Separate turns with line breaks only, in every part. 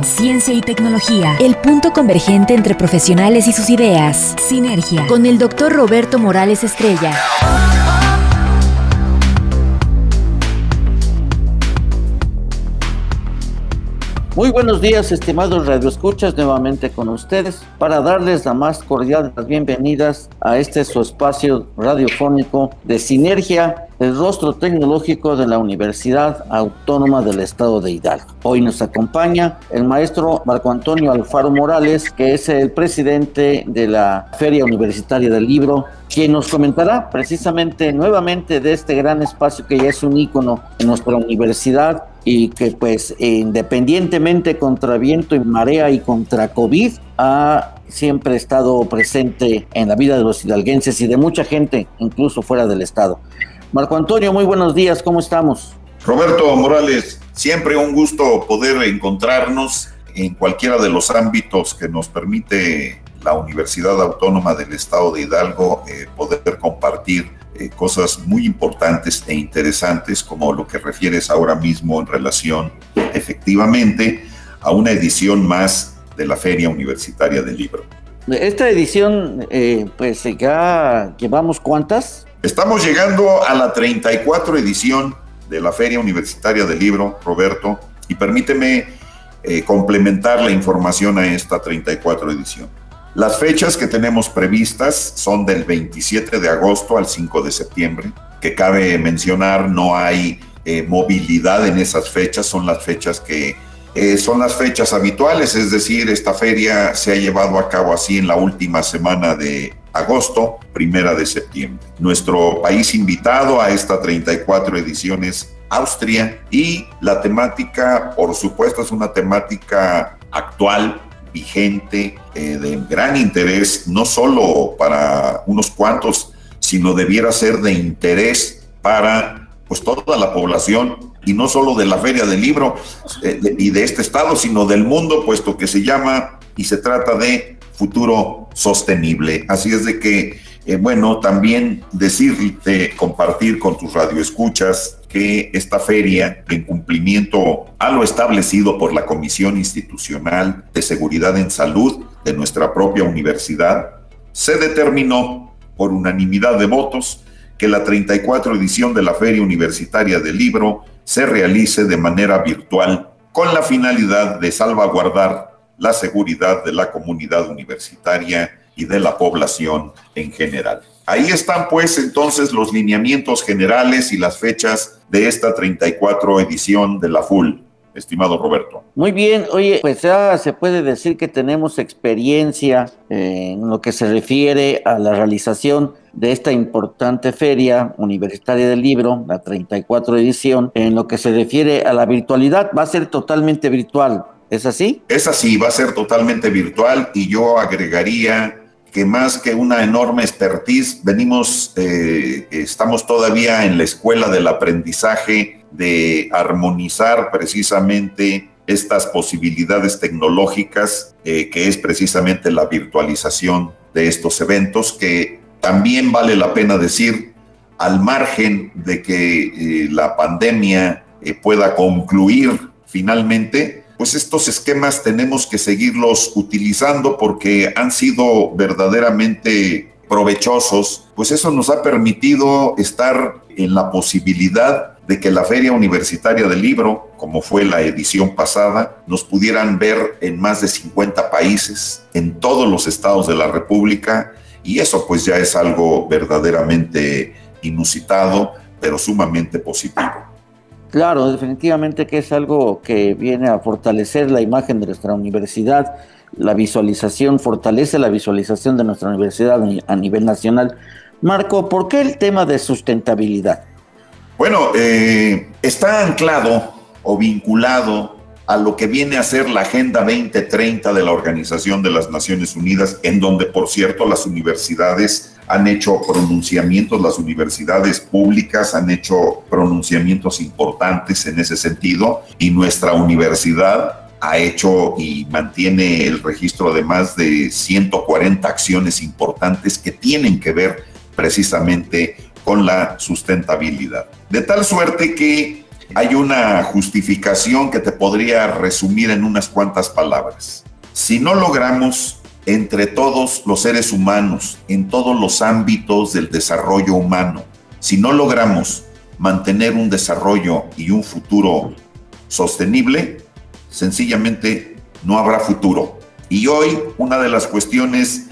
ciencia y tecnología, el punto convergente entre profesionales y sus ideas. Sinergia, con el doctor Roberto Morales Estrella.
Muy buenos días, estimados radioescuchas, nuevamente con ustedes para darles la más cordial de las bienvenidas a este su espacio radiofónico de Sinergia, el rostro tecnológico de la Universidad Autónoma del Estado de Hidalgo. Hoy nos acompaña el maestro Marco Antonio Alfaro Morales, que es el presidente de la Feria Universitaria del Libro, quien nos comentará precisamente nuevamente de este gran espacio que ya es un ícono en nuestra universidad y que pues independientemente contra viento y marea y contra COVID ha siempre estado presente en la vida de los hidalguenses y de mucha gente, incluso fuera del estado. Marco Antonio, muy buenos días, ¿cómo estamos?
Roberto Morales, siempre un gusto poder encontrarnos en cualquiera de los ámbitos que nos permite la Universidad Autónoma del Estado de Hidalgo eh, poder compartir eh, cosas muy importantes e interesantes como lo que refieres ahora mismo en relación efectivamente a una edición más de la Feria Universitaria del Libro.
Esta edición, eh, pues ya llevamos cuántas?
Estamos llegando a la 34 edición de la Feria Universitaria del Libro, Roberto, y permíteme eh, complementar la información a esta 34 edición. Las fechas que tenemos previstas son del 27 de agosto al 5 de septiembre, que cabe mencionar no hay eh, movilidad en esas fechas, son las fechas que eh, son las fechas habituales, es decir, esta feria se ha llevado a cabo así en la última semana de agosto, primera de septiembre. Nuestro país invitado a esta 34 ediciones Austria y la temática, por supuesto, es una temática actual, vigente, eh, de gran interés, no solo para unos cuantos, sino debiera ser de interés para pues toda la población y no solo de la Feria del Libro eh, y de este estado, sino del mundo, puesto que se llama y se trata de futuro sostenible. Así es de que, eh, bueno, también decirte, compartir con tus radioescuchas que esta feria, en cumplimiento a lo establecido por la Comisión Institucional de Seguridad en Salud de nuestra propia universidad, se determinó por unanimidad de votos que la 34 edición de la Feria Universitaria del Libro se realice de manera virtual con la finalidad de salvaguardar la seguridad de la comunidad universitaria y de la población en general. Ahí están pues entonces los lineamientos generales y las fechas de esta 34 edición de la FUL, estimado Roberto.
Muy bien, oye, pues ya se puede decir que tenemos experiencia en lo que se refiere a la realización de esta importante feria universitaria del libro, la 34 edición, en lo que se refiere a la virtualidad, va a ser totalmente virtual. ¿Es así?
Es así, va a ser totalmente virtual y yo agregaría que más que una enorme expertise, venimos, eh, estamos todavía en la escuela del aprendizaje de armonizar precisamente estas posibilidades tecnológicas, eh, que es precisamente la virtualización de estos eventos, que también vale la pena decir, al margen de que eh, la pandemia pueda concluir finalmente, pues estos esquemas tenemos que seguirlos utilizando porque han sido verdaderamente provechosos, pues eso nos ha permitido estar en la posibilidad de que la Feria Universitaria del Libro, como fue la edición pasada, nos pudieran ver en más de 50 países, en todos los estados de la República, y eso pues ya es algo verdaderamente inusitado, pero sumamente positivo.
Claro, definitivamente que es algo que viene a fortalecer la imagen de nuestra universidad, la visualización, fortalece la visualización de nuestra universidad a nivel nacional. Marco, ¿por qué el tema de sustentabilidad?
Bueno, eh, está anclado o vinculado a lo que viene a ser la Agenda 2030 de la Organización de las Naciones Unidas, en donde, por cierto, las universidades han hecho pronunciamientos, las universidades públicas han hecho pronunciamientos importantes en ese sentido, y nuestra universidad ha hecho y mantiene el registro de más de 140 acciones importantes que tienen que ver precisamente con la sustentabilidad. De tal suerte que hay una justificación que te podría resumir en unas cuantas palabras. Si no logramos entre todos los seres humanos, en todos los ámbitos del desarrollo humano, si no logramos mantener un desarrollo y un futuro sostenible, sencillamente no habrá futuro. Y hoy una de las cuestiones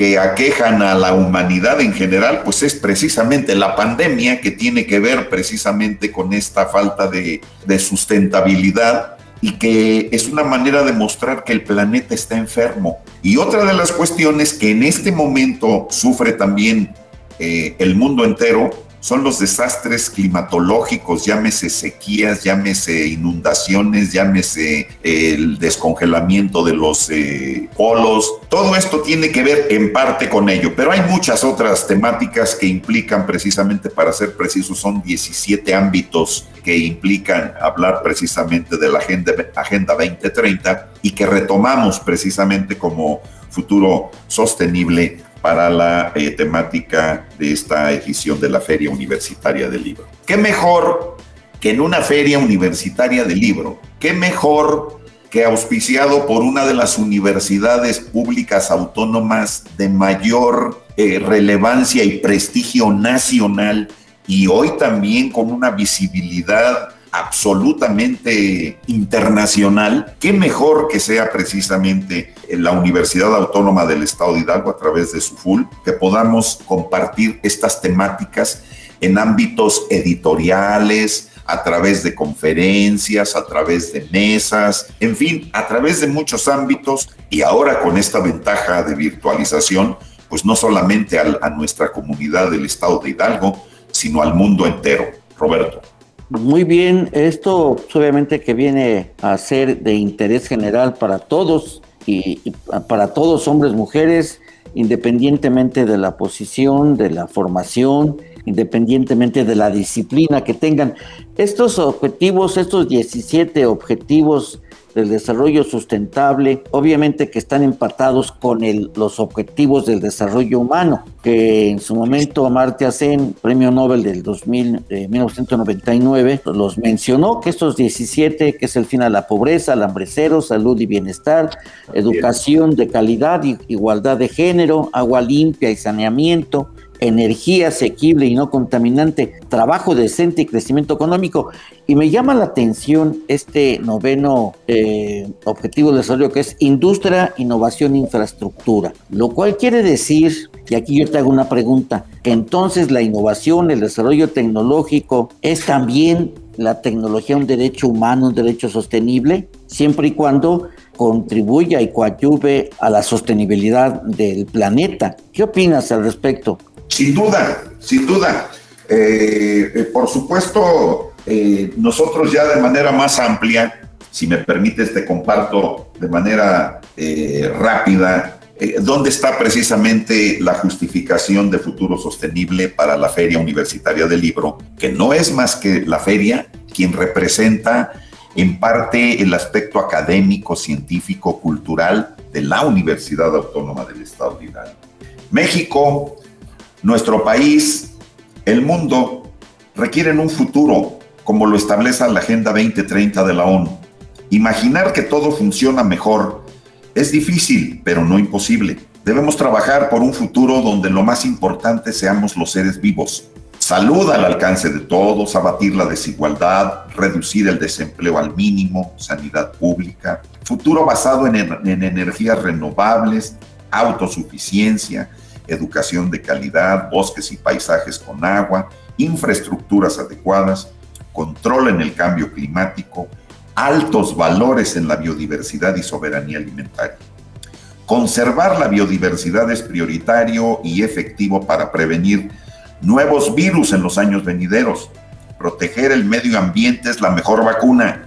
que aquejan a la humanidad en general, pues es precisamente la pandemia que tiene que ver precisamente con esta falta de, sustentabilidad y que es una manera de mostrar que el planeta está enfermo. Y otra de las cuestiones que en este momento sufre también eh, el mundo entero son los desastres climatológicos, llámese sequías, llámese inundaciones, llámese el descongelamiento de los eh, polos. Todo esto tiene que ver en parte con ello, pero hay muchas otras temáticas que implican precisamente, para ser precisos, son 17 ámbitos que implican hablar precisamente de la Agenda, agenda 2030 y que retomamos precisamente como futuro sostenible para la eh, temática de esta edición de la Feria Universitaria del Libro. ¿Qué mejor que en una feria universitaria del libro? ¿Qué mejor que auspiciado por una de las universidades públicas autónomas de mayor eh, relevancia y prestigio nacional y hoy también con una visibilidad absolutamente internacional, qué mejor que sea precisamente en la Universidad Autónoma del Estado de Hidalgo a través de su FUL, que podamos compartir estas temáticas en ámbitos editoriales, a través de conferencias, a través de mesas, en fin, a través de muchos ámbitos y ahora con esta ventaja de virtualización, pues no solamente a, nuestra comunidad del Estado de Hidalgo, sino al mundo entero.
Muy bien, esto obviamente que viene a ser de interés general para todos y, para todos hombres, mujeres, independientemente de la posición, de la formación, independientemente de la disciplina que tengan. Estos objetivos, estos 17 objetivos del desarrollo sustentable, obviamente que están empatados con el, los objetivos del desarrollo humano, que en su momento Amartya Sen, premio Nobel del 2000, 1999, los mencionó, que estos 17, que es el fin a la pobreza, el hambrecero, salud y bienestar, educación de calidad, igualdad de género, agua limpia y saneamiento, energía asequible y no contaminante, trabajo decente y crecimiento económico. Y me llama la atención este noveno eh, objetivo de desarrollo que es industria, innovación, infraestructura, lo cual quiere decir, y aquí yo te hago una pregunta, entonces la innovación, el desarrollo tecnológico es también la tecnología un derecho humano, un derecho sostenible, siempre y cuando contribuya y coadyuve a la sostenibilidad del planeta. ¿Qué opinas al respecto?
Sin duda, sin duda. Eh, eh, por supuesto, eh, nosotros ya de manera más amplia, si me permites, te comparto de manera rápida dónde está precisamente la justificación de futuro sostenible para la Feria Universitaria del Libro, que no es más que la feria quien representa en parte el aspecto académico, científico, cultural de la Universidad Autónoma del Estado de Hidalgo. México nuestro país, el mundo, requieren un futuro como lo establece la Agenda 2030 de la ONU. Imaginar que todo funciona mejor es difícil, pero no imposible. Debemos trabajar por un futuro donde lo más importante seamos los seres vivos. Salud al alcance de todos, abatir la desigualdad, reducir el desempleo al mínimo, sanidad pública, futuro basado en, en energías renovables, autosuficiencia, educación de calidad, bosques y paisajes con agua, infraestructuras adecuadas, control en el cambio climático, altos valores en la biodiversidad y soberanía alimentaria. Conservar la biodiversidad es prioritario y efectivo para prevenir nuevos virus en los años venideros. Proteger el medio ambiente es la mejor vacuna.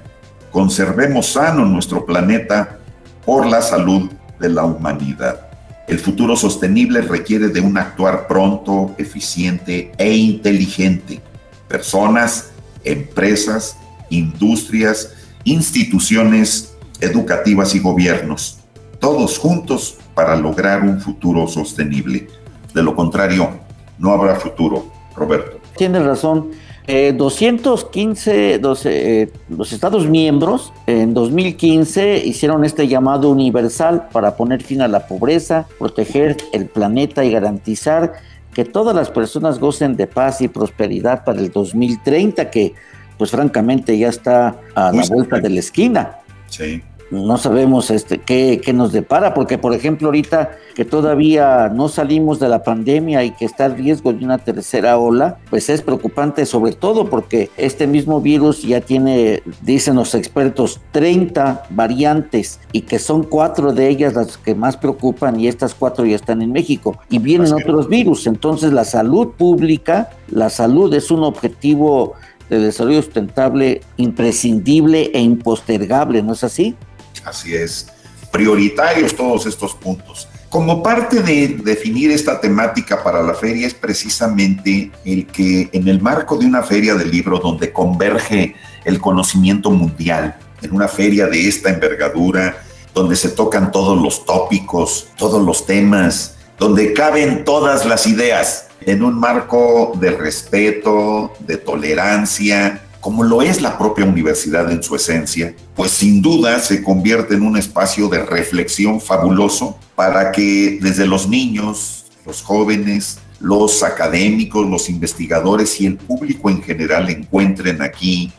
conservemos sano nuestro planeta por la salud de la humanidad. El futuro sostenible requiere de un actuar pronto, eficiente e inteligente. Personas, empresas, industrias, instituciones educativas y gobiernos, todos juntos para lograr un futuro sostenible. De lo contrario, no habrá futuro, Roberto.
Tienes razón. 215 eh, eh, los Estados miembros en 2015 hicieron este llamado universal para poner fin a la pobreza, proteger el planeta y garantizar que todas las personas gocen de paz y prosperidad para el 2030, que pues francamente ya está a la vuelta de la esquina.
Sí
no sabemos este, qué, nos depara, porque por ejemplo ahorita que todavía no salimos de la pandemia y que está el riesgo de una tercera ola, pues es preocupante sobre todo porque este mismo virus ya tiene, dicen los expertos, 30 variantes y que son cuatro de ellas las que más preocupan y estas cuatro ya están en México y vienen otros virus. Entonces la salud pública, la salud es un objetivo de desarrollo sustentable imprescindible e impostergable, ¿no es así?
Así es, prioritarios todos estos puntos. Como parte de definir esta temática para la feria es precisamente el que en el marco de una feria del libro donde converge el conocimiento mundial, en una feria de esta envergadura, donde se tocan todos los tópicos, todos los temas, donde caben todas las ideas, en un marco de respeto, de tolerancia, como lo es la propia universidad en su esencia, pues sin duda se convierte en un espacio de reflexión fabuloso para que desde los niños, los jóvenes, los académicos, los investigadores y el público en general encuentren aquí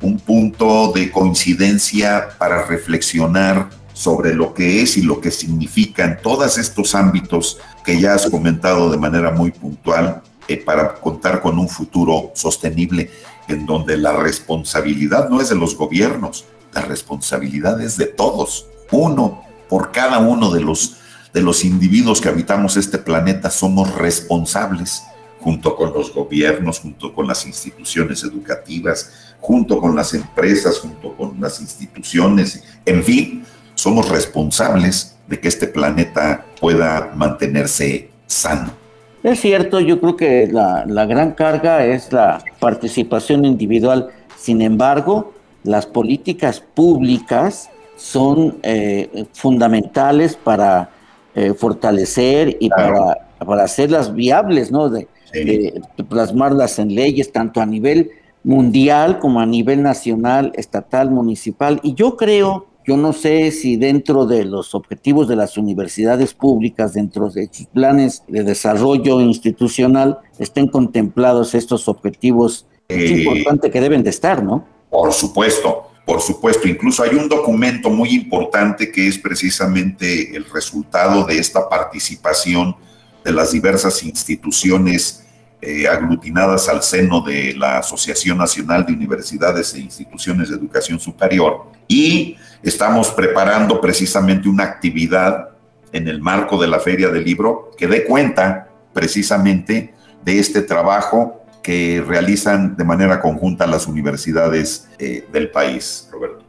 un punto de coincidencia para reflexionar sobre lo que es y lo que significa en todos estos ámbitos que ya has comentado de manera muy puntual eh, para contar con un futuro sostenible en donde la responsabilidad no es de los gobiernos, la responsabilidad es de todos. Uno, por cada uno de los, de los individuos que habitamos este planeta, somos responsables, junto con los gobiernos, junto con las instituciones educativas, junto con las empresas, junto con las instituciones, en fin, somos responsables de que este planeta pueda mantenerse sano.
Es cierto, yo creo que la, gran carga es la participación individual. Sin embargo, las políticas públicas son eh, fundamentales para eh, fortalecer y para, para, hacerlas viables, ¿no? De, de, plasmarlas en leyes, tanto a nivel mundial como a nivel nacional, estatal, municipal. Y yo creo yo no sé si dentro de los objetivos de las universidades públicas, dentro de sus planes de desarrollo institucional, estén contemplados estos objetivos. es eh, importante que deben de estar, ¿no?
Por supuesto, por supuesto. Incluso hay un documento muy importante que es precisamente el resultado de esta participación de las diversas instituciones eh, aglutinadas al seno de la Asociación Nacional de Universidades e Instituciones de Educación Superior. Y Estamos preparando precisamente una actividad en el marco de la Feria del Libro que dé cuenta precisamente de este trabajo que realizan de manera conjunta las universidades eh, del país, Roberto.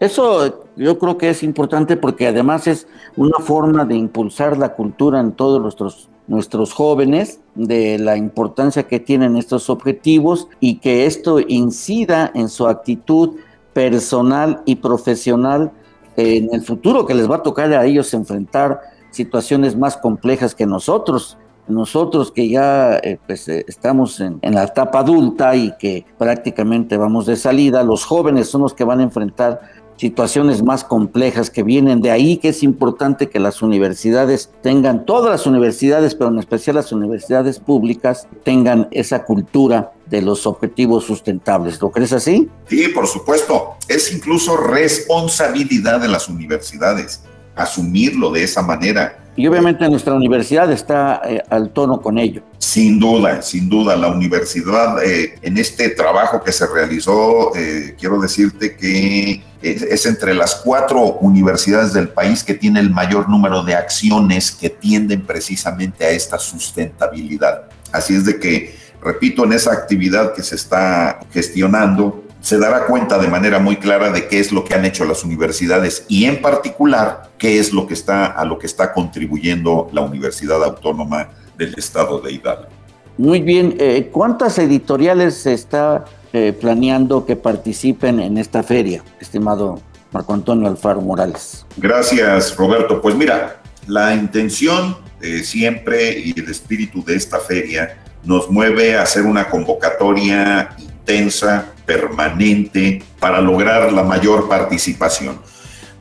Eso yo creo que es importante porque además es una forma de impulsar la cultura en todos nuestros, nuestros jóvenes, de la importancia que tienen estos objetivos y que esto incida en su actitud personal y profesional en el futuro que les va a tocar a ellos enfrentar situaciones más complejas que nosotros. Nosotros que ya eh, pues, eh, estamos en, en, la etapa adulta y que prácticamente vamos de salida, los jóvenes son los que van a enfrentar situaciones más complejas que vienen de ahí, que es importante que las universidades tengan, todas las universidades, pero en especial las universidades públicas, tengan esa cultura de los objetivos sustentables. ¿Lo crees así?
Sí, por supuesto. Es incluso responsabilidad de las universidades asumirlo de esa manera.
Y obviamente nuestra universidad está eh, al tono con ello.
Sin duda, sin duda, la universidad eh, en este trabajo que se realizó, eh, quiero decirte que es, entre las cuatro universidades del país que tiene el mayor número de acciones que tienden precisamente a esta sustentabilidad. Así es de que, repito, en esa actividad que se está gestionando, se dará cuenta de manera muy clara de qué es lo que han hecho las universidades y en particular qué es lo que está a lo que está contribuyendo la Universidad Autónoma del Estado de Hidalgo.
Muy bien, eh, ¿cuántas editoriales se está eh, planeando que participen en esta feria, estimado Marco Antonio Alfaro Morales?
Gracias, Roberto. Pues mira, la intención siempre y el espíritu de esta feria nos mueve a hacer una convocatoria intensa, permanente, para lograr la mayor participación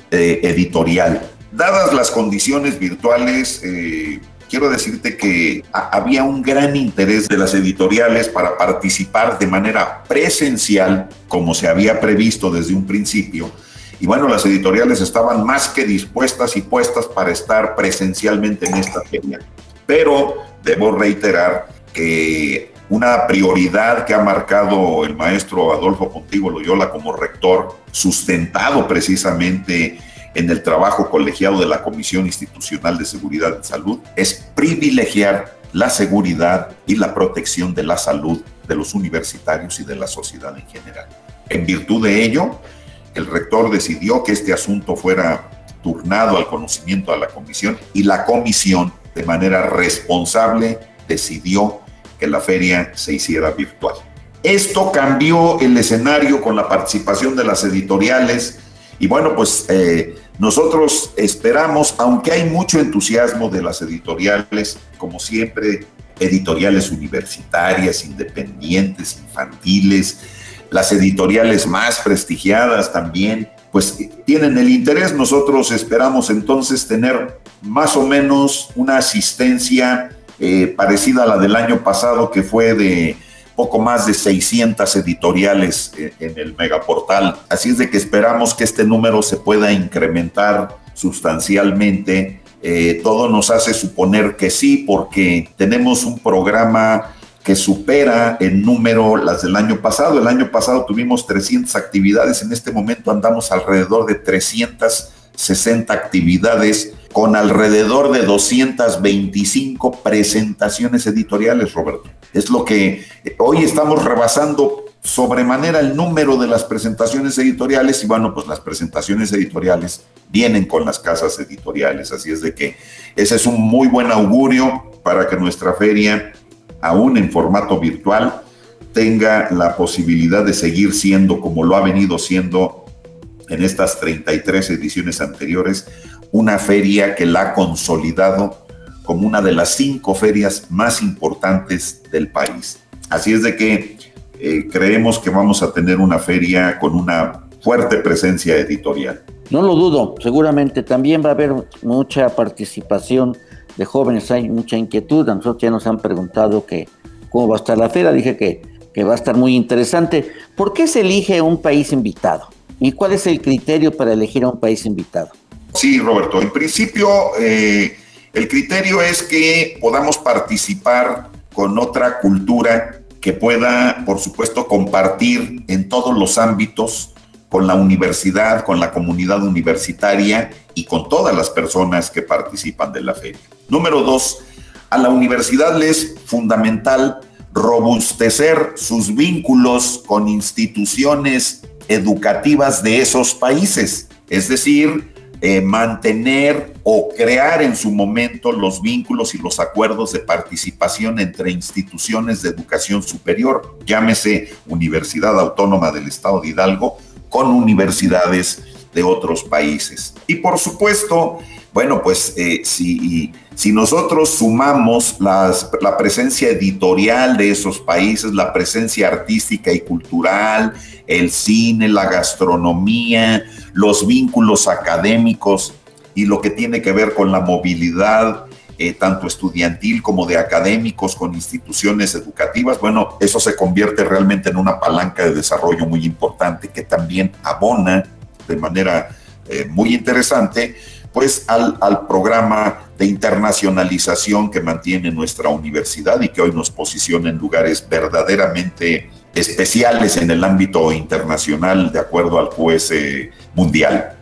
eh, editorial. Dadas las condiciones virtuales, eh, quiero decirte que había un gran interés de las editoriales para participar de manera presencial, como se había previsto desde un principio. Y bueno, las editoriales estaban más que dispuestas y puestas para estar presencialmente en esta feria. Pero debo reiterar que una prioridad que ha marcado el maestro Adolfo Pontigo Loyola como rector, sustentado precisamente en el trabajo colegiado de la Comisión Institucional de Seguridad y Salud, es privilegiar la seguridad y la protección de la salud de los universitarios y de la sociedad en general. En virtud de ello, el rector decidió que este asunto fuera turnado al conocimiento de la comisión y la comisión, de manera responsable, decidió que la feria se hiciera virtual. Esto cambió el escenario con la participación de las editoriales y bueno, pues eh, nosotros esperamos, aunque hay mucho entusiasmo de las editoriales, como siempre, editoriales universitarias, independientes, infantiles, las editoriales más prestigiadas también, pues tienen el interés. Nosotros esperamos entonces tener más o menos una asistencia eh, parecida a la del año pasado, que fue de poco más de 600 editoriales eh, en el megaportal. Así es de que esperamos que este número se pueda incrementar sustancialmente. Eh, todo nos hace suponer que sí, porque tenemos un programa que supera en número las del año pasado. El año pasado tuvimos 300 actividades, en este momento andamos alrededor de 360 actividades con alrededor de 225 presentaciones editoriales, Roberto. Es lo que hoy estamos rebasando sobremanera el número de las presentaciones editoriales y bueno, pues las presentaciones editoriales vienen con las casas editoriales, así es de que ese es un muy buen augurio para que nuestra feria, aún en formato virtual, tenga la posibilidad de seguir siendo como lo ha venido siendo en estas 33 ediciones anteriores, una feria que la ha consolidado como una de las cinco ferias más importantes del país. Así es de que eh, creemos que vamos a tener una feria con una fuerte presencia editorial.
No lo dudo, seguramente también va a haber mucha participación de jóvenes, hay mucha inquietud, a nosotros ya nos han preguntado que cómo va a estar la feria, dije que, que va a estar muy interesante. ¿Por qué se elige un país invitado? ¿Y cuál es el criterio para elegir a un país invitado?
Sí, Roberto. En principio, eh, el criterio es que podamos participar con otra cultura que pueda, por supuesto, compartir en todos los ámbitos con la universidad, con la comunidad universitaria y con todas las personas que participan de la feria. Número dos, a la universidad le es fundamental robustecer sus vínculos con instituciones educativas de esos países, es decir, eh, mantener o crear en su momento los vínculos y los acuerdos de participación entre instituciones de educación superior, llámese Universidad Autónoma del Estado de Hidalgo, con universidades de otros países. Y por supuesto, bueno, pues eh, si, si, nosotros sumamos la presencia editorial de esos países, la presencia artística y cultural, el cine, la gastronomía, los vínculos académicos y lo que tiene que ver con la movilidad, eh, tanto estudiantil como de académicos con instituciones educativas, bueno, eso se convierte realmente en una palanca de desarrollo muy importante que también abona de manera eh, muy interesante pues al, al, programa de internacionalización que mantiene nuestra universidad y que hoy nos posiciona en lugares verdaderamente especiales en el ámbito internacional de acuerdo al juez mundial.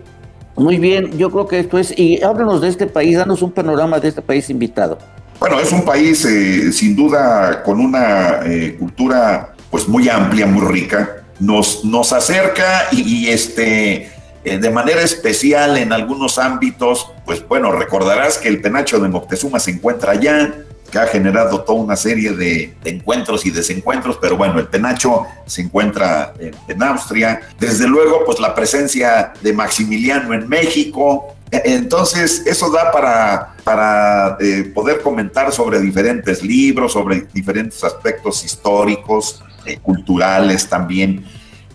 Muy bien, yo creo que esto es, y háblanos de este país, danos un panorama de este país invitado.
Bueno, es un país eh, sin duda con una eh, cultura pues muy amplia, muy rica. nos, nos acerca y, este, eh, de manera especial en algunos ámbitos, pues bueno, recordarás que el penacho de Moctezuma se encuentra allá, que ha generado toda una serie de, encuentros y desencuentros, pero bueno, el penacho se encuentra en, Austria. Desde luego, pues la presencia de Maximiliano en México. E, entonces, eso da para, para eh, poder comentar sobre diferentes libros, sobre diferentes aspectos históricos, eh, culturales también.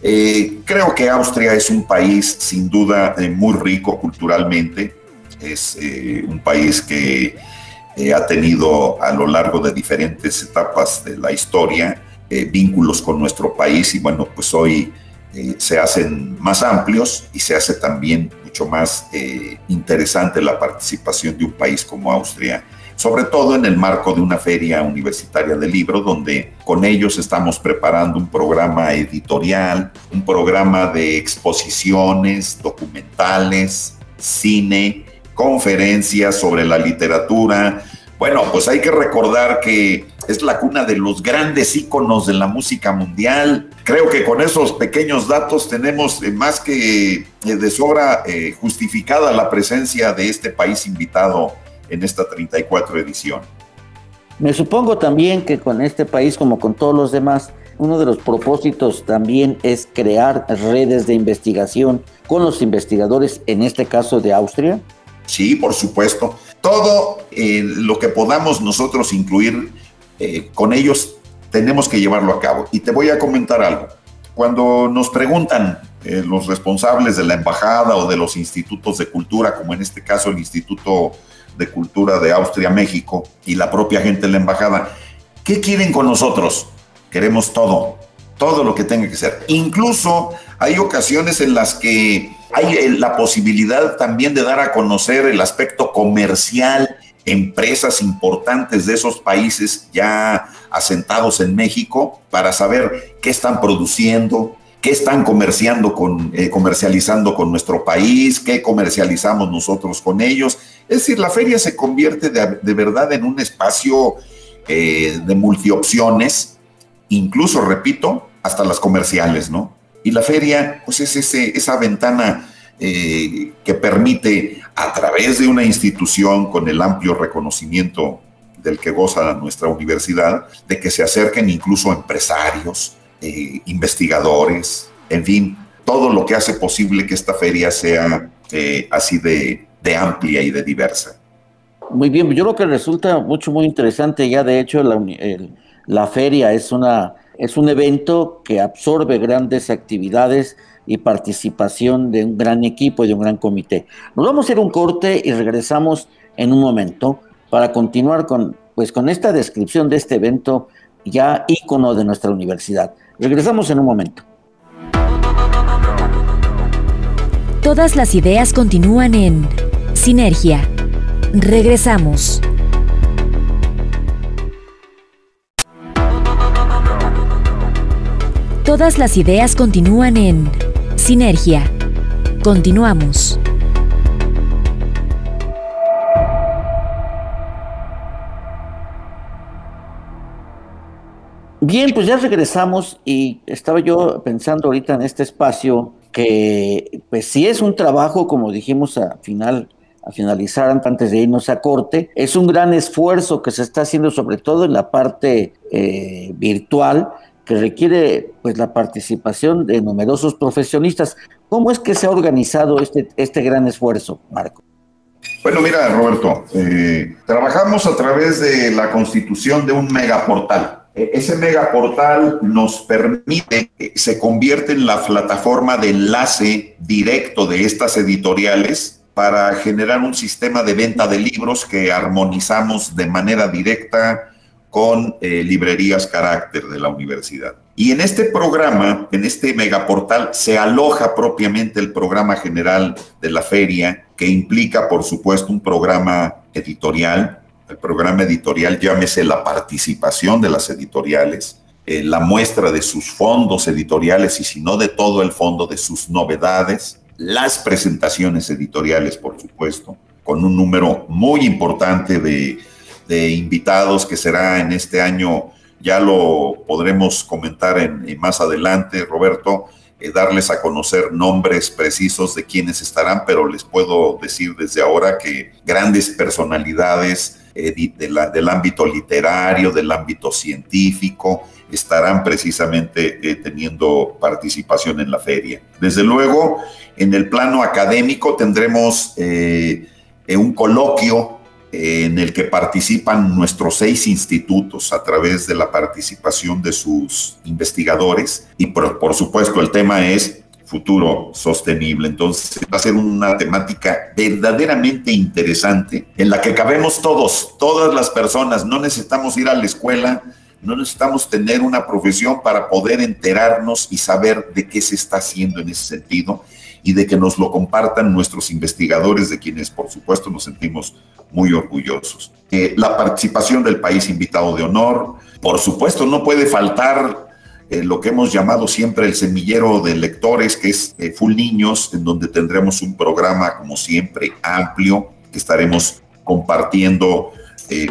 Eh, creo que Austria es un país sin duda muy rico culturalmente. Es un país que ha tenido a lo largo de diferentes etapas de la historia vínculos con nuestro país y bueno, pues hoy se hacen más amplios y se hace también mucho más interesante la participación de un país como Austria sobre todo en el marco de una feria universitaria de libros, donde con ellos estamos preparando un programa editorial, un programa de exposiciones, documentales, cine, conferencias sobre la literatura. Bueno, pues hay que recordar que es la cuna de los grandes íconos de la música mundial. Creo que con esos pequeños datos tenemos eh, más que eh, de sobra eh, justificada la presencia de este país invitado en esta 34 edición.
Me supongo también que con este país, como con todos los demás, uno de los propósitos también es crear redes de investigación con los investigadores, en este caso de Austria.
Sí, por supuesto. Todo eh, lo que podamos nosotros incluir eh, con ellos, tenemos que llevarlo a cabo. Y te voy a comentar algo. Cuando nos preguntan eh, los responsables de la embajada o de los institutos de cultura, como en este caso el Instituto de Cultura de Austria-México y la propia gente de la embajada. ¿Qué quieren con nosotros? Queremos todo, todo lo que tenga que ser. Incluso hay ocasiones en las que hay la posibilidad también de dar a conocer el aspecto comercial, empresas importantes de esos países ya asentados en México para saber qué están produciendo, qué están comerciando con, eh, comercializando con nuestro país, qué comercializamos nosotros con ellos. Es decir, la feria se convierte de, verdad en un espacio eh, de multiopciones, incluso, repito, hasta las comerciales, ¿no? Y la feria, pues es ese, esa ventana eh, que permite, a través de una institución con el amplio reconocimiento del que goza nuestra universidad, de que se acerquen incluso empresarios, eh, investigadores, en fin, todo lo que hace posible que esta feria sea eh, así de, amplia y de diversa.
Muy bien, yo creo que resulta mucho, muy interesante. Ya de hecho, la, la feria es, una, es un evento que absorbe grandes actividades y participación de un gran equipo y de un gran comité. Nos vamos a hacer un corte y regresamos en un momento para continuar con, pues, con esta descripción de este evento ya ícono de nuestra universidad. Regresamos en un momento.
Todas las ideas continúan en Sinergia. Regresamos. Todas las ideas continúan en Sinergia. Continuamos.
Bien, pues ya regresamos y estaba yo pensando ahorita en este espacio que pues si es un trabajo, como dijimos a final a finalizar antes de irnos a corte, es un gran esfuerzo que se está haciendo sobre todo en la parte eh, virtual que requiere pues la participación de numerosos profesionistas. ¿Cómo es que se ha organizado este, este gran esfuerzo, Marco?
Bueno, mira, Roberto, eh, trabajamos a través de la constitución de un megaportal e-, ese megaportal nos permite, se convierte en la plataforma de enlace directo de estas editoriales para generar un sistema de venta de libros que armonizamos de manera directa con eh, librerías carácter de la universidad. Y en este programa, en este megaportal, se aloja propiamente el programa general de la feria, que implica, por supuesto, un programa editorial, el programa editorial, llámese la participación de las editoriales, eh, la muestra de sus fondos editoriales y si no de todo el fondo, de sus novedades, las presentaciones editoriales, por supuesto, con un número muy importante de, de invitados que será en este año ya lo podremos comentar en, más adelante, Roberto, eh, darles a conocer nombres precisos de quienes estarán, pero les puedo decir desde ahora que grandes personalidades eh, del ámbito literario, del ámbito científico, estarán precisamente eh, teniendo participación en la feria. Desde luego, en el plano académico tendremos un coloquio en el que participan nuestros seis institutos a través de la participación de sus investigadores y por, supuesto el tema es futuro sostenible. Entonces va a ser una temática verdaderamente interesante en la que cabemos todos, todas las personas. No necesitamos ir a la escuela, no necesitamos tener una profesión para poder enterarnos y saber de qué se está haciendo en ese sentido y de que nos lo compartan nuestros investigadores, de quienes por supuesto nos sentimos muy orgullosos. Eh, la participación del país invitado de honor, por supuesto no puede faltar eh, lo que hemos llamado siempre el semillero de lectores, que es eh, Full Niños, en donde tendremos un programa como siempre amplio, que estaremos compartiendo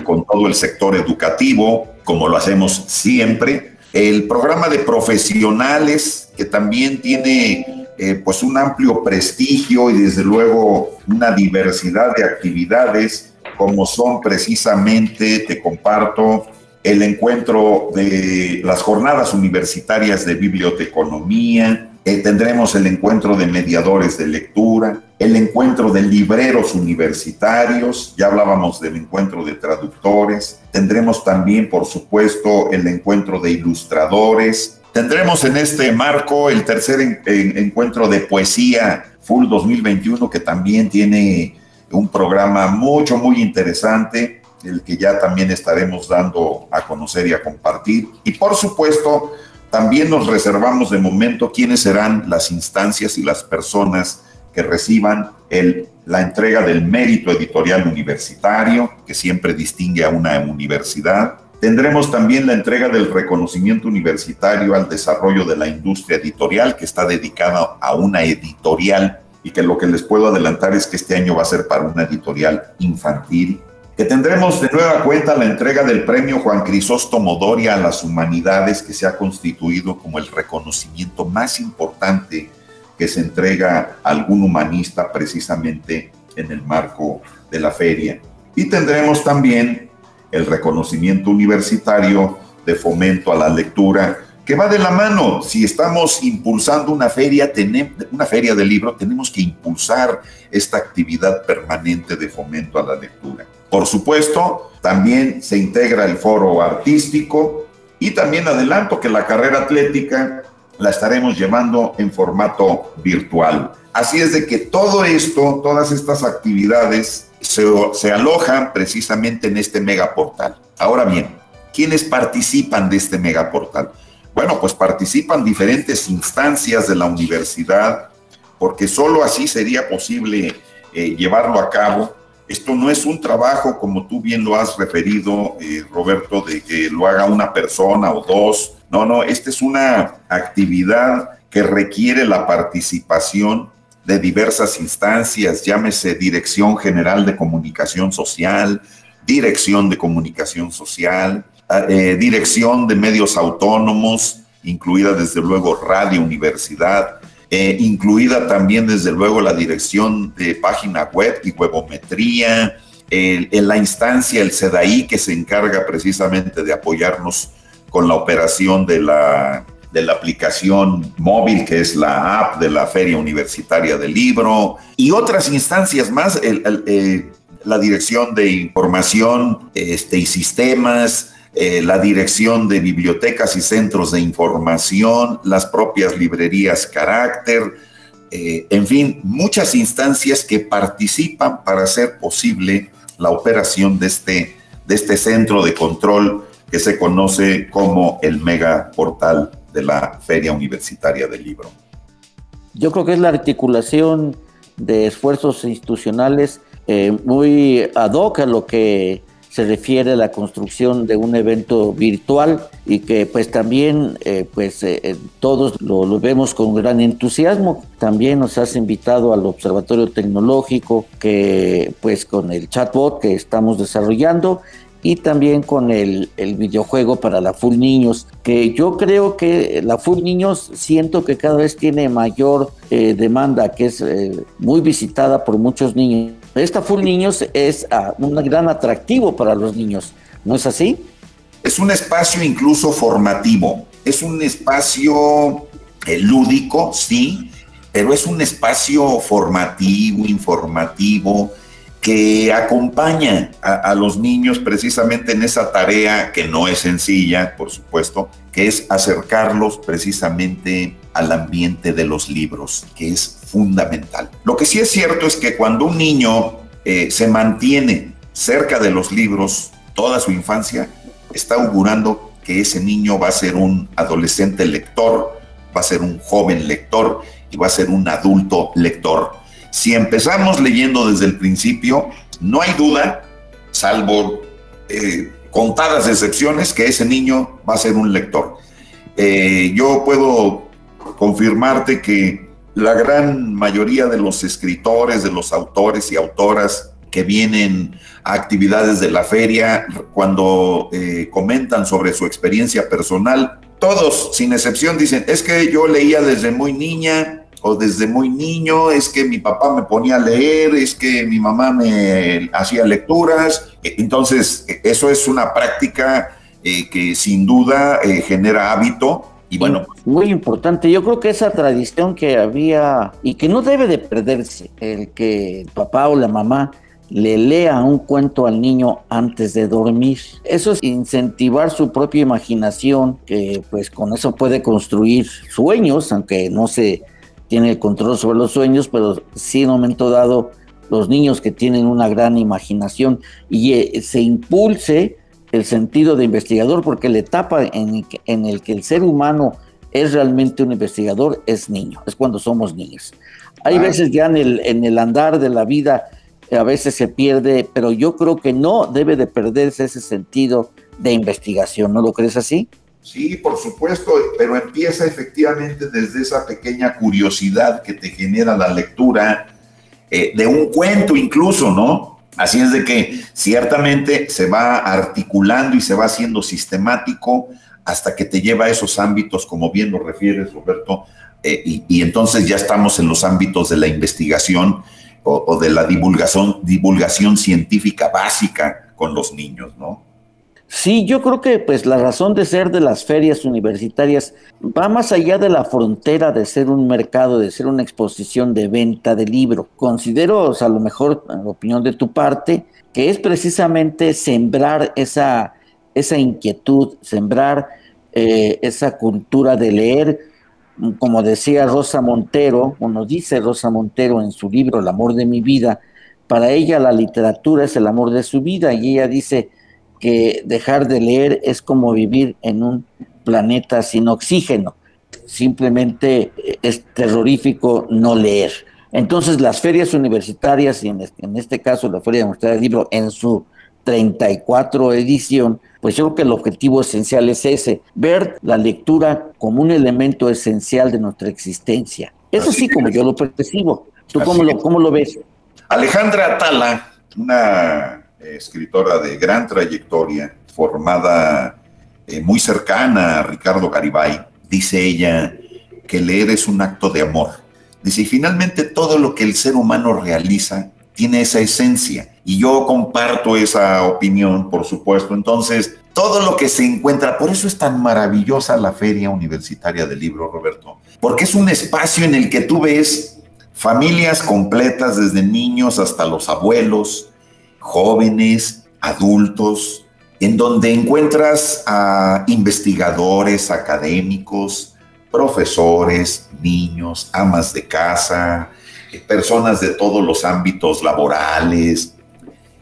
con todo el sector educativo, como lo hacemos siempre. El programa de profesionales, que también tiene eh, pues un amplio prestigio y desde luego una diversidad de actividades como son precisamente, te comparto, el encuentro de las jornadas universitarias de biblioteconomía, eh, tendremos el encuentro de mediadores de lectura, el encuentro de libreros universitarios, ya hablábamos del encuentro de traductores, tendremos también, por supuesto, el encuentro de ilustradores, Tendremos en este marco el tercer encuentro de poesía Full 2021, que también tiene un programa mucho, muy interesante, el que ya también estaremos dando a conocer y a compartir. Y por supuesto, también nos reservamos de momento quiénes serán las instancias y las personas que reciban el, la entrega del mérito editorial universitario, que siempre distingue a una universidad, Tendremos también la entrega del reconocimiento universitario al desarrollo de la industria editorial, que está dedicada a una editorial y que lo que les puedo adelantar es que este año va a ser para una editorial infantil. Que tendremos de nueva cuenta la entrega del premio Juan Crisóstomo Doria a las humanidades, que se ha constituido como el reconocimiento más importante que se entrega a algún humanista precisamente en el marco de la feria. Y tendremos también el reconocimiento universitario de fomento a la lectura, que va de la mano. Si estamos impulsando una feria, una feria de libro, tenemos que impulsar esta actividad permanente de fomento a la lectura. Por supuesto, también se integra el foro artístico y también adelanto que la carrera atlética la estaremos llevando en formato virtual. Así es de que todo esto, todas estas actividades se, alojan precisamente en este megaportal. Ahora bien, ¿quiénes participan de este megaportal? Bueno, pues participan diferentes instancias de la universidad, porque solo así sería posible eh, llevarlo a cabo. Esto no es un trabajo, como tú bien lo has referido, eh, Roberto, de que lo haga una persona o dos. No, no, esta es una actividad que requiere la participación de diversas instancias, llámese Dirección General de Comunicación Social, Dirección de Comunicación Social, ah, eh, Dirección de Medios Autónomos, incluida desde luego Radio Universidad, eh, incluida también desde luego la Dirección de Página Web y Webometría, en la instancia, el CEDAI, que se encarga precisamente de apoyarnos con la operación de la de la aplicación móvil, que es la app de la Feria Universitaria del Libro, y otras instancias más, eh, la Dirección de Información este, y Sistemas, eh, la Dirección de Bibliotecas y Centros de Información, las propias librerías Carácter, eh, en fin, muchas instancias que participan para hacer posible la operación de este, de este centro de control que se conoce como el Mega Portal de la Feria Universitaria del Libro.
Yo creo que es la articulación de esfuerzos institucionales eh, muy ad hoc a lo que se refiere a la construcción de un evento virtual y que pues también eh, pues eh, todos lo, lo, vemos con gran entusiasmo. También nos has invitado al Observatorio Tecnológico que pues con el chatbot que estamos desarrollando y también con el, videojuego para la Full Niños, que yo creo que la Full Niños siento que cada vez tiene mayor eh, demanda, que es eh, muy visitada por muchos niños. Esta Full Niños es ah, un gran atractivo para los niños, ¿no es así?
Es un espacio incluso formativo, es un espacio eh, lúdico, sí, pero es un espacio formativo, informativo, que acompaña a, los niños precisamente en esa tarea que no es sencilla, por supuesto, que es acercarlos precisamente al ambiente de los libros, que es fundamental. Lo que sí es cierto es que cuando un niño eh, se mantiene cerca de los libros toda su infancia, está augurando que ese niño va a ser un adolescente lector, va a ser un joven lector y va a ser un adulto lector. Si empezamos leyendo desde el principio, no hay duda, salvo eh, contadas excepciones, que ese niño va a ser un lector. Eh, yo puedo confirmarte que la gran mayoría de los escritores, de los autores y autoras que vienen a actividades de la feria, cuando eh, comentan sobre su experiencia personal, todos, sin excepción, dicen, es que yo leía desde muy niña, o desde muy niño, es que mi papá me ponía a leer, es que mi mamá me hacía lecturas. E, entonces, e, eso es una práctica eh, que sin duda eh, genera hábito. Y bueno,
muy importante. Yo creo que esa tradición que había y que no debe de perderse, el que el papá o la mamá le lea un cuento al niño antes de dormir. Eso es incentivar su propia imaginación, que pues con eso puede construir sueños, aunque no se tiene el control sobre los sueños, pero sí en un momento dado los niños que tienen una gran imaginación y eh, se impulse el sentido de investigador, porque la etapa en, en el que el ser humano es realmente un investigador es niño, es cuando somos niños. Hay veces ya en el, en el andar de la vida, a veces se pierde, pero yo creo que no debe de perderse ese sentido de investigación, ¿no lo crees así?
Sí, por supuesto, pero empieza efectivamente desde esa pequeña curiosidad que te genera la lectura eh, de un cuento incluso, ¿no? Así es de que ciertamente se va articulando y se va haciendo sistemático hasta que te lleva a esos ámbitos, como bien lo refieres, Roberto, eh, y, entonces ya estamos en los ámbitos de la investigación o, o de la divulgación, divulgación científica básica con los niños, ¿no?
Sí, yo creo que pues la razón de ser de las ferias universitarias va más allá de la frontera de ser un mercado, de ser una exposición de venta de libro. Considero, a lo mejor, en opinión de tu parte, que es precisamente sembrar esa, esa inquietud, sembrar eh, esa cultura de leer, como decía Rosa Montero, o nos dice Rosa Montero en su libro El amor de mi vida, para ella la literatura es el amor de su vida, y ella dice, que dejar de leer es como vivir en un planeta sin oxígeno. Simplemente es terrorífico no leer. Entonces las ferias universitarias, y en este, caso la Feria de del Libro en su 34 edición, pues yo creo que el objetivo esencial es ese, ver la lectura como un elemento esencial de nuestra existencia. Eso sí, como yo lo percibo. ¿Tú cómo lo, cómo lo ves?
Alejandra Atala, una escritora de gran trayectoria, formada eh, muy cercana a Ricardo Garibay, dice ella que leer es un acto de amor. Dice, y finalmente todo lo que el ser humano realiza tiene esa esencia. Y yo comparto esa opinión, por supuesto. Entonces, todo lo que se encuentra, por eso es tan maravillosa la Feria Universitaria del Libro, Roberto, porque es un espacio en el que tú ves familias completas, desde niños hasta los abuelos, jóvenes, adultos, en donde encuentras a investigadores, académicos, profesores, niños, amas de casa, eh, personas de todos los ámbitos laborales.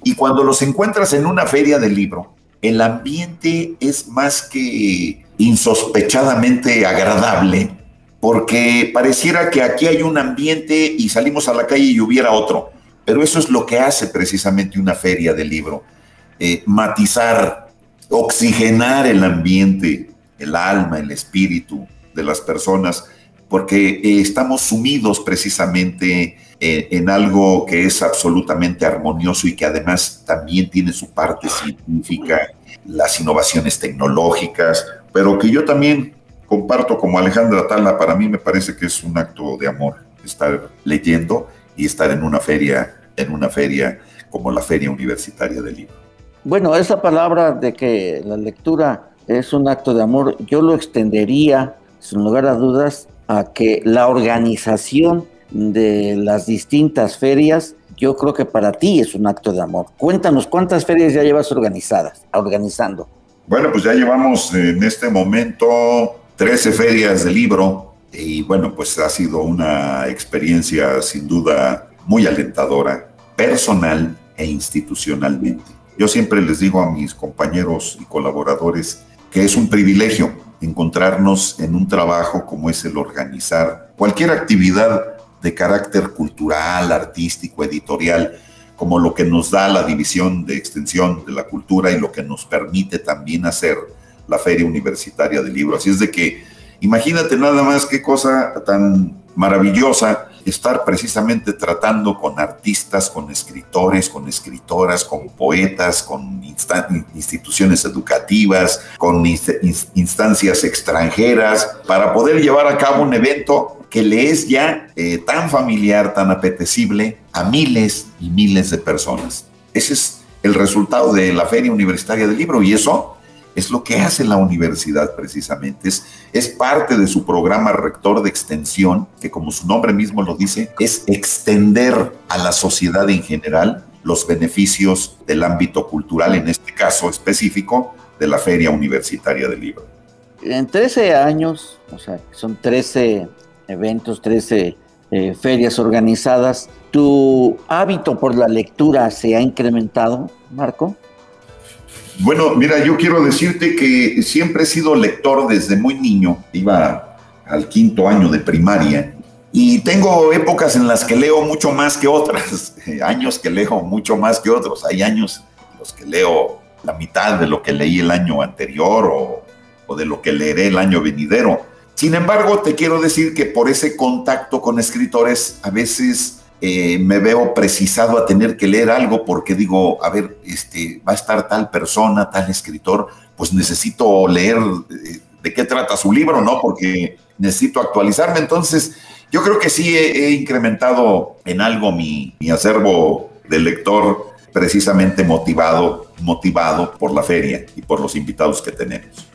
Y cuando los encuentras en una feria de libro, el ambiente es más que insospechadamente agradable, porque pareciera que aquí hay un ambiente y salimos a la calle y hubiera otro. Pero eso es lo que hace precisamente una feria de libro, eh, matizar, oxigenar el ambiente, el alma, el espíritu de las personas, porque eh, estamos sumidos precisamente eh, en algo que es absolutamente armonioso y que además también tiene su parte científica, las innovaciones tecnológicas, pero que yo también comparto como Alejandra Tala, para mí me parece que es un acto de amor estar leyendo y estar en una feria, en una feria como la Feria Universitaria del Libro.
Bueno, esa palabra de que la lectura es un acto de amor, yo lo extendería, sin lugar a dudas, a que la organización de las distintas ferias, yo creo que para ti es un acto de amor. Cuéntanos, ¿cuántas ferias ya llevas organizadas, organizando?
Bueno, pues ya llevamos en este momento 13 ferias de libro y bueno, pues ha sido una experiencia sin duda muy alentadora, personal e institucionalmente. Yo siempre les digo a mis compañeros y colaboradores que es un privilegio encontrarnos en un trabajo como es el organizar cualquier actividad de carácter cultural, artístico, editorial, como lo que nos da la división de extensión de la cultura y lo que nos permite también hacer la Feria Universitaria del Libro. Así es de que imagínate nada más qué cosa tan maravillosa estar precisamente tratando con artistas, con escritores, con escritoras, con poetas, con instituciones educativas, con instancias extranjeras, para poder llevar a cabo un evento que le es ya eh, tan familiar, tan apetecible a miles y miles de personas. Ese es el resultado de la Feria Universitaria del Libro y eso es lo que hace la universidad precisamente. Es, es parte de su programa rector de extensión, que como su nombre mismo lo dice, es extender a la sociedad en general los beneficios del ámbito cultural, en este caso específico, de la Feria Universitaria del Libro.
En 13 años, o sea, son 13 eventos, 13 eh, ferias organizadas, ¿tu hábito por la lectura se ha incrementado, Marco?
Bueno, mira, yo quiero decirte que siempre he sido lector desde muy niño. Iba al quinto año de primaria y tengo épocas en las que leo mucho más que otras, años que leo mucho más que otros. Hay años en los que leo la mitad de lo que leí el año anterior o, o de lo que leeré el año venidero. Sin embargo, te quiero decir que por ese contacto con escritores a veces eh, me veo precisado a tener que leer algo porque digo, a ver, este, va a estar tal persona, tal escritor, pues necesito leer eh, de qué trata su libro, ¿no? Porque necesito actualizarme. Entonces, yo creo que sí he, incrementado en algo mi, mi acervo de lector precisamente motivado, motivado por la feria y por los invitados que tenemos.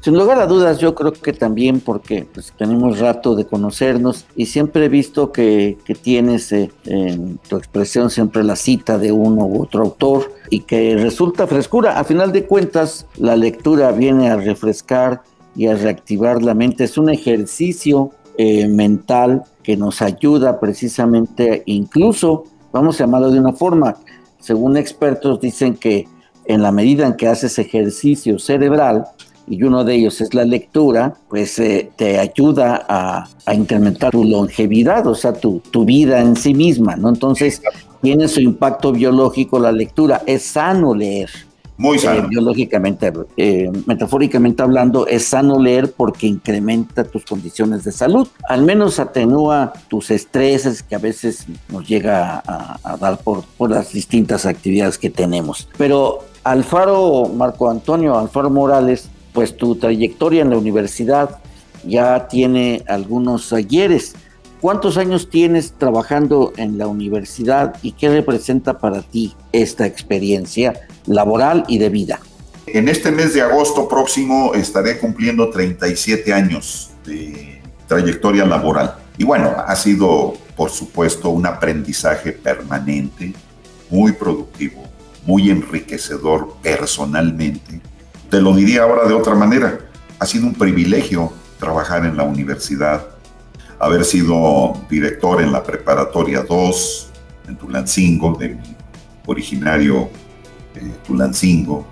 Sin lugar a dudas, yo creo que también porque pues, tenemos rato de conocernos y siempre he visto que, tienes eh, en tu expresión siempre la cita de uno u otro autor y que resulta frescura. A final de cuentas, la lectura viene a refrescar y a reactivar la mente. Es un ejercicio eh, mental que nos ayuda precisamente, incluso, vamos a llamarlo de una forma, según expertos dicen que en la medida en que haces ejercicio cerebral, y uno de ellos es la lectura, pues eh, te ayuda a, incrementar tu longevidad, o sea, tu, tu vida en sí misma, ¿no? Entonces, tiene su impacto biológico la lectura. Es sano leer.
Muy eh, sano.
biológicamente, eh, metafóricamente hablando, es sano leer porque incrementa tus condiciones de salud. Al menos atenúa tus estreses que a veces nos llega a, a dar por, por las distintas actividades que tenemos. Pero Alfaro, Marco Antonio Alfaro Morales, pues tu trayectoria en la universidad ya tiene algunos ayeres. ¿Cuántos años tienes trabajando en la universidad y qué representa para ti esta experiencia laboral y de vida?
En este mes de agosto próximo estaré cumpliendo 37 años de trayectoria laboral. Y bueno, ha sido, por supuesto, un aprendizaje permanente, muy productivo, muy enriquecedor personalmente te lo diría ahora de otra manera. Ha sido un privilegio trabajar en la universidad, haber sido director en la preparatoria 2 en Tulancingo, de mi originario eh, Tulancingo.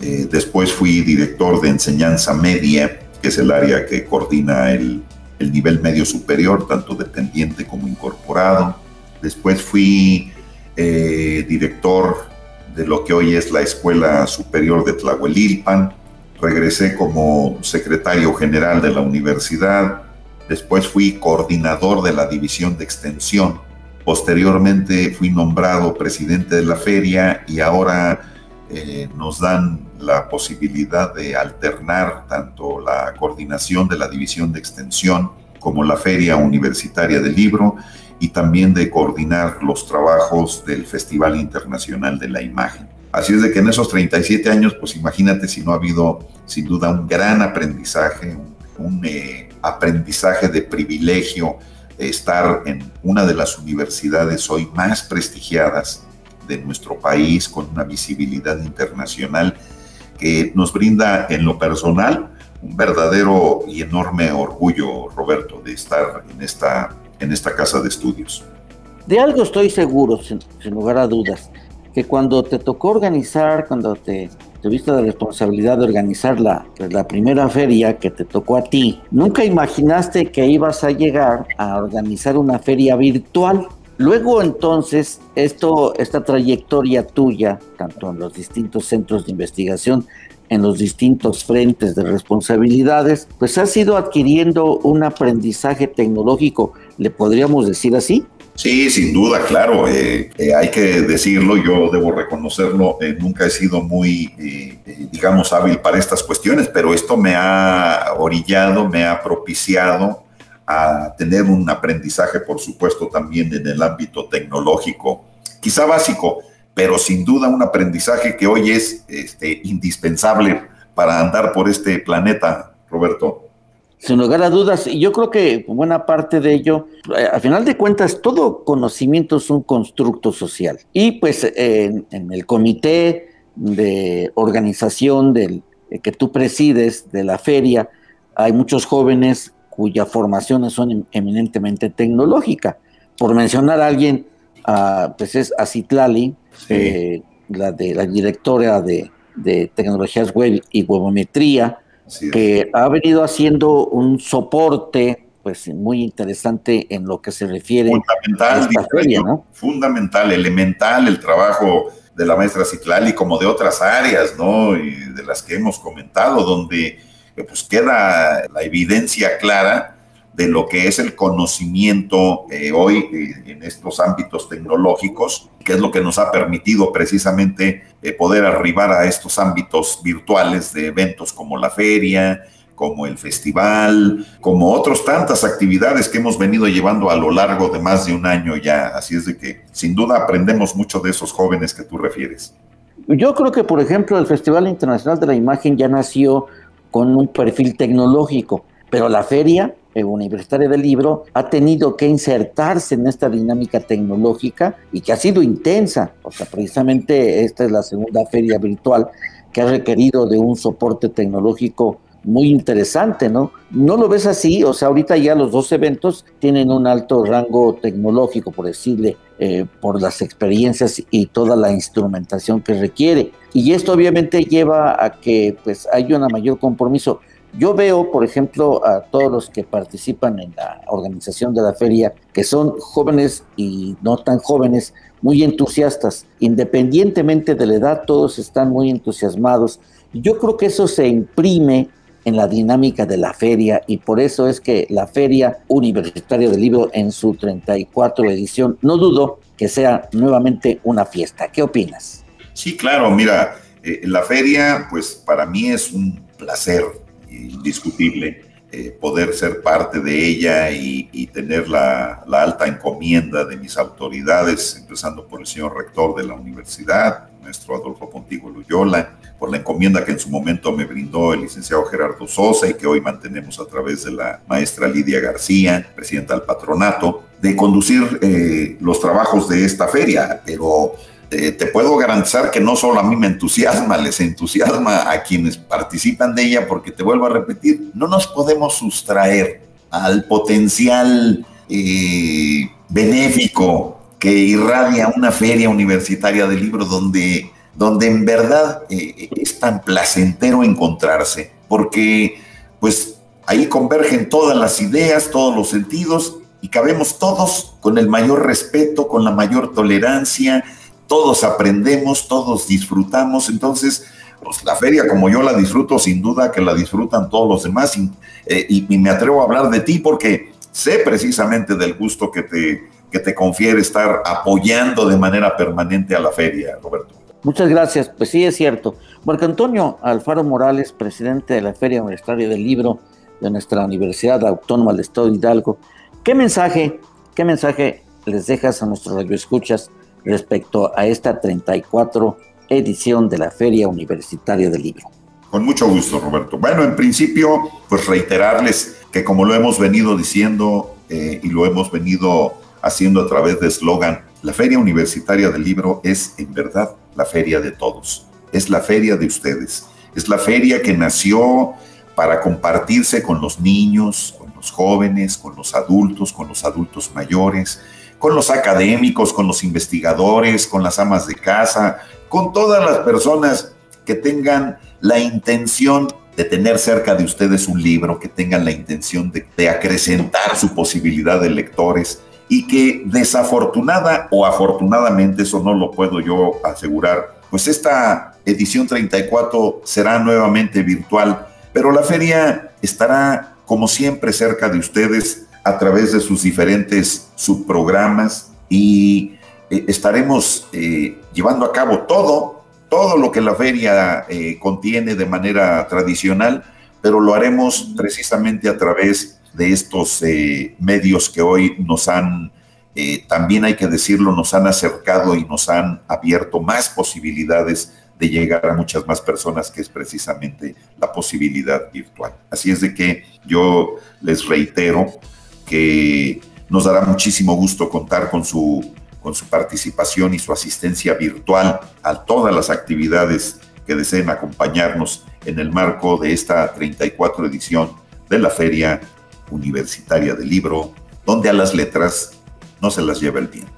Eh, después fui director de enseñanza media, que es el área que coordina el, el nivel medio superior, tanto dependiente como incorporado. Después fui eh, director de lo que hoy es la Escuela Superior de Tlahuelilpan. Regresé como secretario general de la universidad. Después fui coordinador de la División de Extensión Posteriormente fui nombrado presidente de la feria y ahora eh, nos dan la posibilidad de alternar tanto la coordinación de la división de extensión como la Feria Universitaria del Libro y también de coordinar los trabajos del Festival Internacional de la Imagen. Así es de que en esos 37 años, pues imagínate si no ha habido sin duda un gran aprendizaje, un, eh, aprendizaje de privilegio, estar en una de las universidades hoy más prestigiadas de nuestro país, con una visibilidad internacional que nos brinda en lo personal un verdadero y enorme orgullo, Roberto, de estar en esta, en esta casa de estudios.
De algo estoy seguro, sin, lugar a dudas, que cuando te tocó organizar, cuando te tuviste la responsabilidad de organizar la, la primera feria que te tocó a ti, nunca imaginaste que ibas a llegar a organizar una feria virtual. Luego entonces, esto, esta trayectoria tuya, tanto en los distintos centros de investigación en los distintos frentes de responsabilidades, pues ha sido adquiriendo un aprendizaje tecnológico, le podríamos decir así.
Sí, sin duda, claro, eh, eh, hay que decirlo, yo debo reconocerlo, eh, nunca he sido muy, digamos, hábil para estas cuestiones, pero esto me ha orillado, me ha propiciado a tener un aprendizaje, por supuesto, también en el ámbito tecnológico, quizá básico, pero sin duda un aprendizaje que hoy es este, indispensable para andar por este planeta, Roberto.
Sin lugar a dudas, y yo creo que buena parte de ello, eh, al final de cuentas, todo conocimiento es un constructo social. Y pues en, el comité de organización del, eh, que tú presides de la feria, hay muchos jóvenes cuya formación son em, eminentemente tecnológica. Por mencionar a alguien, uh, pues es Acitlali, eh, la de la directora de, tecnologías web y webometría, que ha venido haciendo un soporte pues muy interesante en lo que se refiere
fundamental, a esta feria, ¿no? Fundamental, elemental el trabajo de la maestra Citlali como de otras áreas, ¿no? Y de las que hemos comentado, donde pues queda la evidencia clara de lo que es el conocimiento eh, hoy eh, en estos ámbitos tecnológicos, que es lo que nos ha permitido precisamente eh, poder arribar a estos ámbitos virtuales de eventos como la feria, como el festival, como otras tantas actividades que hemos venido llevando a lo largo de más de un año ya. Así es de que sin duda aprendemos mucho de esos jóvenes que tú refieres.
Yo creo que, por ejemplo, el Festival Internacional de la Imagen ya nació con un perfil tecnológico, pero la feria Universitaria del Libro ha tenido que insertarse en esta dinámica tecnológica y que ha sido intensa. Sea, precisamente esta es la segunda feria virtual que ha requerido de un soporte tecnológico muy interesante, ¿no? No lo ves así, o sea, ahorita ya los dos eventos tienen un alto rango tecnológico, por decirle, eh, por las experiencias y toda la instrumentación que requiere. Y esto obviamente lleva a que pues haya un mayor compromiso yo veo, por ejemplo, a todos los que participan en la organización de la feria, que son jóvenes y no tan jóvenes, muy entusiastas. Independientemente de la edad, todos están muy entusiasmados. Yo creo que eso se imprime en la dinámica de la feria y por eso es que la Feria Universitaria del Libro en su 34 edición, no dudo que sea nuevamente una fiesta. ¿Qué opinas?
Sí, claro, mira, eh, la feria pues para mí es un placer indiscutible eh, poder ser parte de ella y, tener la, alta encomienda de mis autoridades, empezando por el señor rector de la universidad, maestro Adolfo Pontigo Loyola, por la encomienda que en su momento me brindó el licenciado Gerardo Sosa y que hoy mantenemos a través de la maestra Lidia García, presidenta del patronato, de conducir eh, los trabajos de esta feria, pero eh, te puedo garantizar que no solo a mí me entusiasma, les entusiasma a quienes participan de ella, porque te vuelvo a repetir, no nos podemos sustraer al potencial eh, benéfico que irradia una feria universitaria de libros donde, donde en verdad eh, es tan placentero encontrarse, porque pues ahí convergen todas las ideas, todos los sentidos y cabemos todos con el mayor respeto, con la mayor tolerancia, todos aprendemos, todos disfrutamos, entonces pues, la feria como yo la disfruto, sin duda que la disfrutan todos los demás y, eh, me atrevo a hablar de ti porque sé precisamente del gusto que te, que te confiere estar apoyando de manera permanente a la feria, Roberto.
Muchas gracias. Pues sí, es cierto. Marco Antonio Alfaro Morales, presidente de la Feria Universitaria del Libro de nuestra Universidad Autónoma del Estado de Hidalgo, ¿qué mensaje, qué mensaje les dejas a nuestros radioescuchas respecto a esta 34 edición de la Feria Universitaria del Libro?
Con mucho gusto, Roberto. Bueno, en principio, pues reiterarles que como lo hemos venido diciendo eh, y lo hemos venido haciendo a través de eslogan, la Feria Universitaria del Libro es en verdad la feria de todos, es la feria de ustedes, es la feria que nació para compartirse con los niños, con los jóvenes, con los adultos, con los adultos mayores, con los académicos, con los investigadores, con las amas de casa, con todas las personas que tengan la intención de tener cerca de ustedes un libro, que tengan la intención de, acrecentar su posibilidad de lectores y que desafortunada o afortunadamente, eso no lo puedo yo asegurar, pues esta edición 34 será nuevamente virtual, pero la feria estará como siempre cerca de ustedes a través de sus diferentes subprogramas y eh, estaremos eh, llevando a cabo todo, todo lo que la feria eh, contiene de manera tradicional, pero lo haremos precisamente a través de estos medios que hoy nos han, también hay que decirlo, nos han acercado y nos han abierto más posibilidades de llegar a muchas más personas, que es precisamente la posibilidad virtual. Así es de que yo les reitero que nos dará muchísimo gusto contar con su, con su participación y su asistencia virtual a todas las actividades que deseen acompañarnos en el marco de esta 34 edición de la Feria Universitaria del Libro, donde a las letras no se las lleva el viento.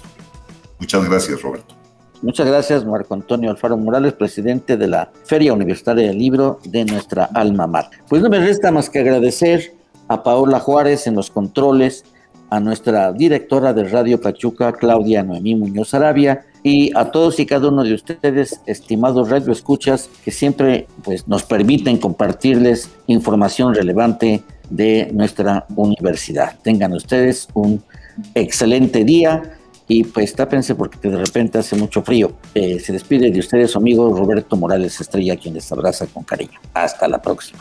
Muchas gracias, Roberto.
Muchas gracias, Marco Antonio Alfaro Morales, presidente de la Feria Universitaria del Libro de nuestra alma mater. Pues no me resta más que agradecer a Paola Juárez en los controles, a nuestra directora de Radio Pachuca, Claudia Noemí Muñoz Arabia, y a todos y cada uno de ustedes, estimados radio escuchas, que siempre pues, nos permiten compartirles información relevante de nuestra universidad. Tengan ustedes un excelente día y pues tápense porque de repente hace mucho frío. Eh, se despide de ustedes su amigo Roberto Morales Estrella, quien les abraza con cariño. Hasta la próxima.